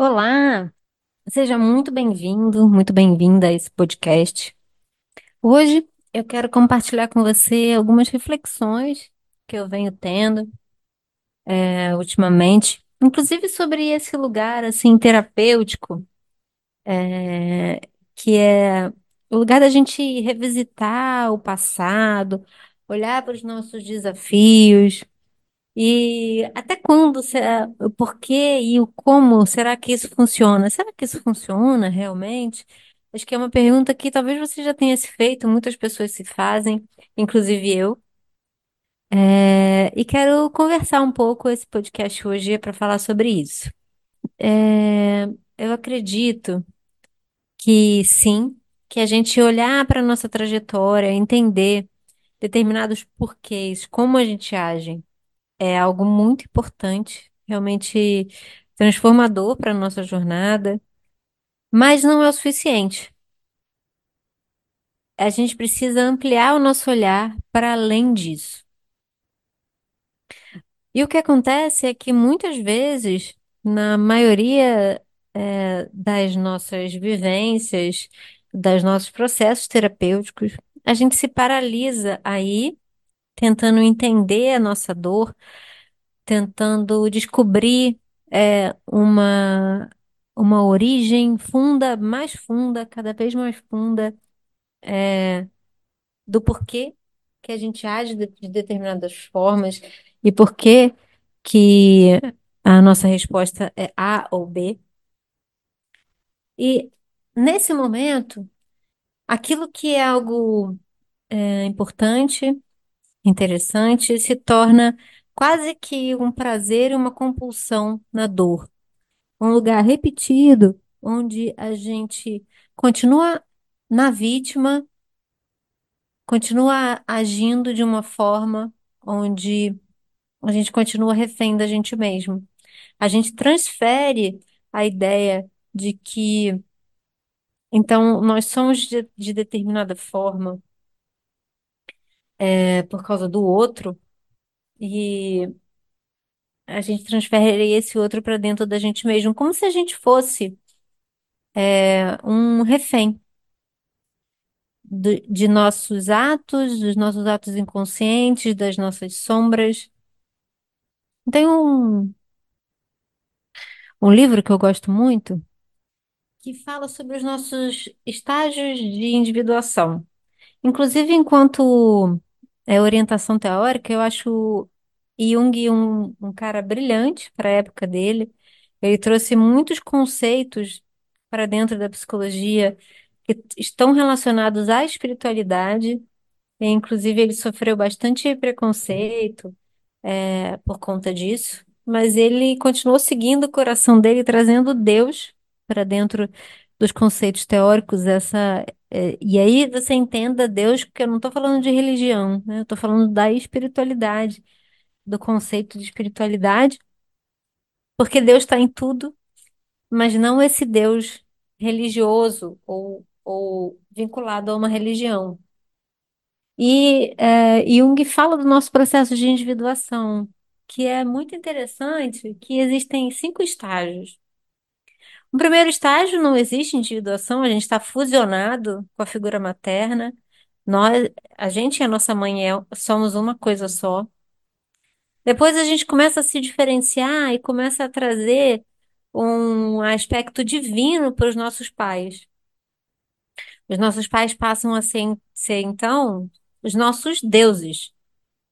Olá, seja muito bem-vindo, muito bem-vinda a esse podcast. Hoje eu quero compartilhar com você algumas reflexões que eu venho tendo eh, ultimamente, inclusive sobre esse lugar assim terapêutico, eh, que é o lugar da gente revisitar o passado, olhar para os nossos desafios E até quando será, o porquê e o como será que isso funciona? Será que isso funciona realmente? Acho que é uma pergunta que talvez você já tenha se feito, muitas pessoas se fazem, inclusive eu. É, e quero conversar um pouco esse podcast hoje para falar sobre isso. É, eu acredito que sim, que a gente olhar para a nossa trajetória, entender determinados porquês, como a gente age É algo muito importante, realmente transformador para a nossa jornada, mas não é o suficiente. A gente precisa ampliar o nosso olhar para além disso. E o que acontece é que muitas vezes, na maioria, eh, das nossas vivências, dos nossos processos terapêuticos, a gente se paralisa aí, tentando entender a nossa dor tentando descobrir é, uma, uma origem funda, mais funda, cada vez mais funda, do porquê que a gente age de, de determinadas formas e por que que a nossa resposta é A ou B. E nesse momento, aquilo que é algo é, importante, interessante, se torna quase que um prazer e uma compulsão na dor. um lugar repetido, onde a gente continua na vítima, continua agindo de uma forma onde a gente continua refém da gente mesmo. A gente transfere a ideia de que, então, nós somos de, de determinada forma, é, por causa do outro, e a gente transfere esse outro para dentro da gente mesmo, como se a gente fosse, é, um refém. de nossos atos, dos nossos atos inconscientes, das nossas sombras. Tem um, um livro que eu gosto muito que fala sobre os nossos estágios de individuação. Inclusive, enquanto é, orientação teórica, eu acho Jung um, um cara brilhante para a época dele. Ele trouxe muitos conceitos para dentro da psicologia que estão relacionados à espiritualidade. E, inclusive, ele sofreu bastante preconceito, é, por conta disso, mas ele continuou seguindo o coração dele, trazendo Deus para dentro dos conceitos teóricos. Essa, é, e aí você entenda Deus, porque eu não estou falando de religião, né? Eu estou falando da espiritualidade, do conceito de espiritualidade, porque Deus está em tudo, mas não esse Deus religioso ou, ou vinculado a uma religião. E eh, Jung fala do nosso processo de individuação, que é muito interessante, que existem cinco estágios. No primeiro estágio não existe individuação, a gente está fusionado com a figura materna. Nós, a gente e a nossa mãe é- somos uma coisa só. Depois a gente começa a se diferenciar e começa a trazer um aspecto divino para os nossos pais. Os nossos pais passam a ser, ser então os nossos deuses.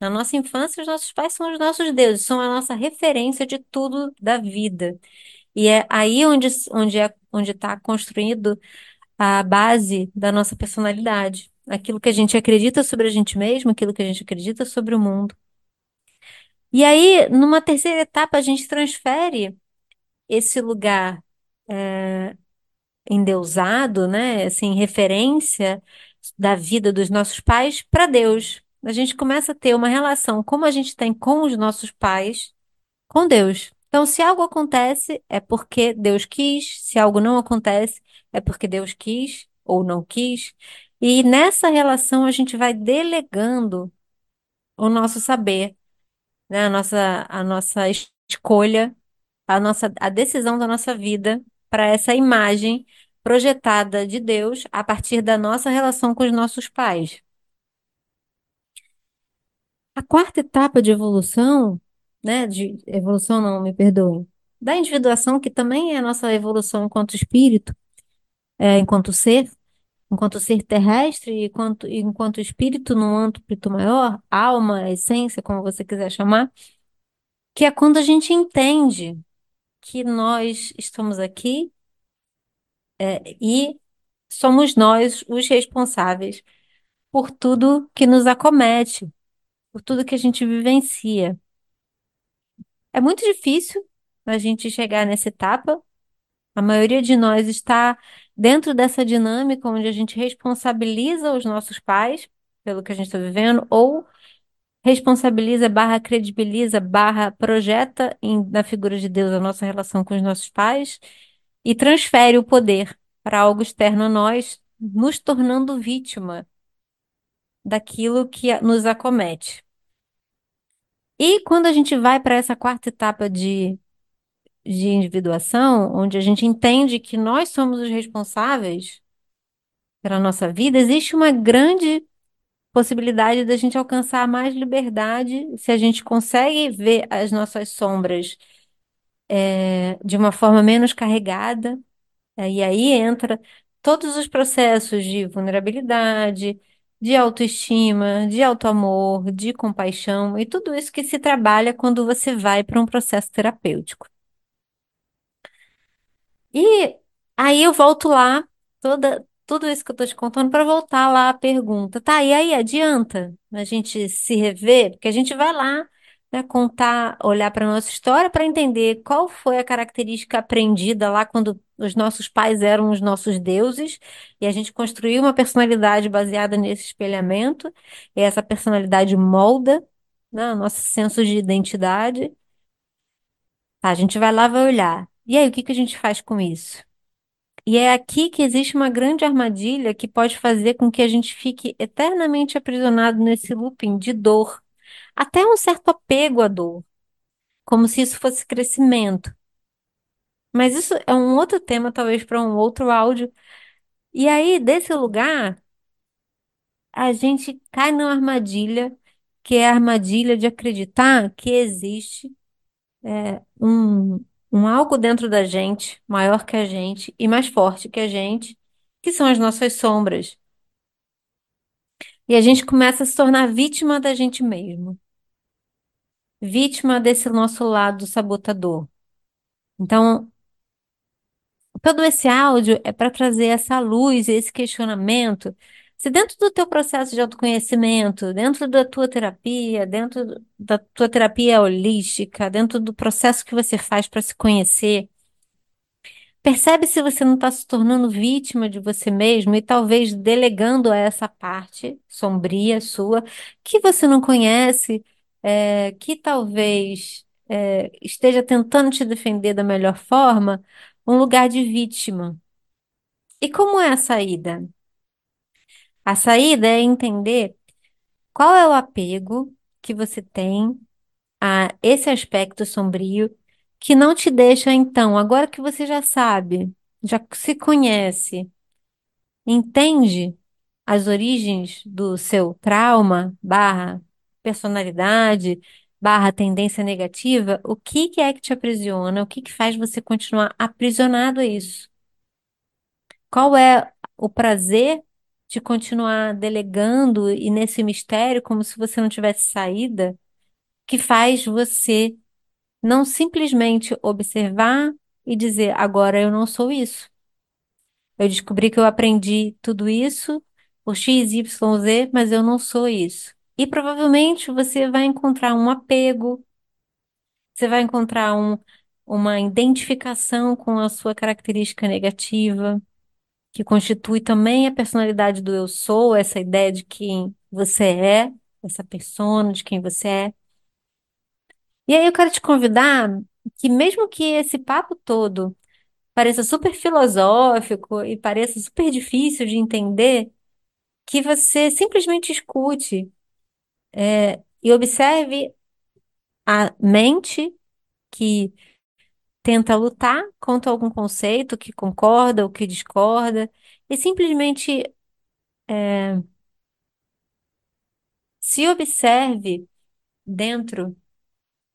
Na nossa infância, os nossos pais são os nossos deuses, são a nossa referência de tudo da vida. E é aí onde onde é onde está construído a base da nossa personalidade, aquilo que a gente acredita sobre a gente mesmo, aquilo que a gente acredita sobre o mundo. E aí, numa terceira etapa, a gente transfere esse lugar endeusado, né, assim, referência da vida dos nossos pais para Deus. A gente começa a ter uma relação como a gente tem com os nossos pais com Deus. Então, se algo acontece, é porque Deus quis, se algo não acontece, é porque Deus quis ou não quis. E nessa relação a gente vai delegando o nosso saber, né? A nossa, a nossa escolha a nossa, a decisão da nossa vida para essa imagem projetada de Deus a partir da nossa relação com os nossos pais. A quarta etapa de evolução, né, de evolução não, me perdoem, da individuação, que também é a nossa evolução enquanto espírito, é, enquanto ser, enquanto ser terrestre, enquanto, enquanto espírito num âmbito maior, alma, essência, como você quiser chamar, que é quando a gente entende que nós estamos aqui, é, e somos nós os responsáveis por tudo que nos acomete, por tudo que a gente vivencia. É muito difícil a gente chegar nessa etapa. A maioria de nós está dentro dessa dinâmica onde a gente responsabiliza os nossos pais pelo que a gente está vivendo, ou responsabiliza, barra credibiliza, barra projeta em- na figura de Deus a nossa relação com os nossos pais e transfere o poder para algo externo a nós, nos tornando vítima daquilo que nos acomete. E quando a gente vai para essa quarta etapa de, de individuação, onde a gente entende que nós somos os responsáveis pela nossa vida, existe uma grande possibilidade da gente alcançar mais liberdade se a gente consegue ver as nossas sombras é, de uma forma menos carregada. É, E aí entra todos os processos de vulnerabilidade, de autoestima, de autoamor, de compaixão e tudo isso que se trabalha quando você vai para um processo terapêutico. E aí eu volto lá, toda, tudo isso que eu tô te contando, para voltar lá à pergunta. Tá, e aí adianta a gente se rever? Porque a gente vai lá, né, contar, olhar para nossa história para entender qual foi a característica aprendida lá quando os nossos pais eram os nossos deuses, e a gente construiu uma personalidade baseada nesse espelhamento, e essa personalidade molda, né, o nosso senso de identidade. Tá, a gente vai lá, vai olhar. E aí, o que que a gente faz com isso? E é aqui que existe uma grande armadilha que pode fazer com que a gente fique eternamente aprisionado nesse looping de dor, até um certo apego à dor, como se isso fosse crescimento. Mas isso é um outro tema, talvez para um outro áudio. E aí, desse lugar, a gente cai numa armadilha, que é a armadilha de acreditar que existe um, um algo dentro da gente, maior que a gente e mais forte que a gente, que são as nossas sombras. E a gente começa a se tornar vítima da gente mesmo, vítima desse nosso lado sabotador. Então, todo esse áudio é para trazer essa luz, esse questionamento. Se dentro do teu processo de autoconhecimento, dentro da tua terapia, dentro da tua terapia holística, dentro do processo que você faz para se conhecer, Percebe se você não está se tornando vítima de você mesmo e talvez delegando a essa parte sombria sua que você não conhece, é, que talvez é, esteja tentando te defender da melhor forma, um lugar de vítima. E como é a saída? A saída é entender qual é o apego que você tem a esse aspecto sombrio que não te deixa, então, agora que você já sabe, já se conhece. Entende as origens do seu trauma, barra personalidade, barra tendência negativa? O que que é que te aprisiona? O que que faz você continuar aprisionado a isso? Qual é o prazer de continuar delegando e nesse mistério como se você não tivesse saída, que faz você não simplesmente observar e dizer, agora eu não sou isso. Eu descobri que eu aprendi tudo isso por X, Y, Z, mas eu não sou isso. E provavelmente você vai encontrar um apego, você vai encontrar um, uma identificação com a sua característica negativa, que constitui também a personalidade do eu sou, essa ideia de quem você é, essa persona, de quem você é. E aí eu quero te convidar que mesmo que esse papo todo pareça super filosófico e pareça super difícil de entender, que você simplesmente escute, é, e observe a mente que tenta lutar contra algum conceito que concorda ou que discorda, e simplesmente é, se observe dentro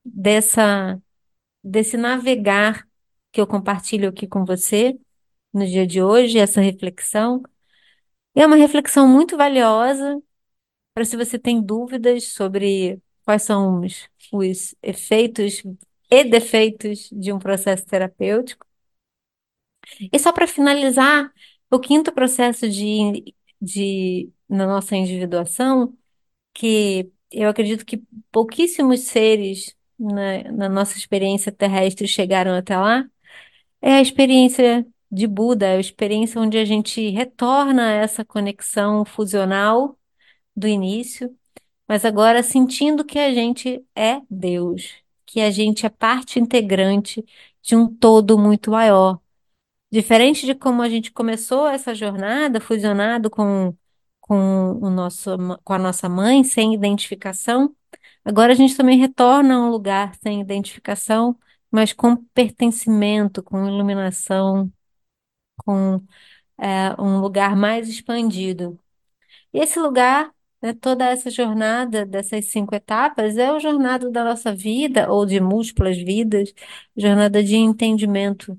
dessa, desse navegar que eu compartilho aqui com você no dia de hoje, essa reflexão. É uma reflexão muito valiosa para se você tem dúvidas sobre quais são os, os efeitos e defeitos de um processo terapêutico. E só para finalizar, o quinto processo de, de na nossa individuação, que eu acredito que pouquíssimos seres na, na nossa experiência terrestre chegaram até lá, é a experiência de Buda, a experiência onde a gente retorna essa conexão fusional do início, mas agora sentindo que a gente é Deus, que a gente é parte integrante de um todo muito maior. Diferente de como a gente começou essa jornada, fusionado com, com, o nosso, com a nossa mãe, sem identificação, agora a gente também retorna a um lugar sem identificação, mas com pertencimento, com iluminação, com é, um lugar mais expandido. E esse lugar, né, toda essa jornada dessas cinco etapas, é a jornada da nossa vida, ou de múltiplas vidas, jornada de entendimento,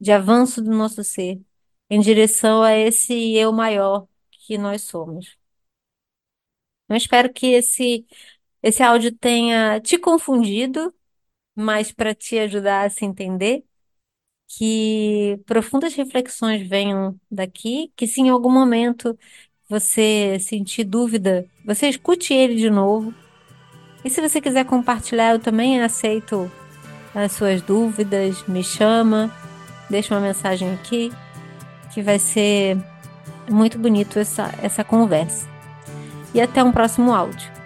de avanço do nosso ser, em direção a esse eu maior que nós somos. Eu espero que esse, esse áudio tenha te confundido, mas para te ajudar a se entender que profundas reflexões venham daqui, que se em algum momento você sentir dúvida, você escute ele de novo. E se você quiser compartilhar, eu também aceito as suas dúvidas, me chama, deixa uma mensagem aqui, que vai ser muito bonito essa, essa conversa. E até um próximo áudio.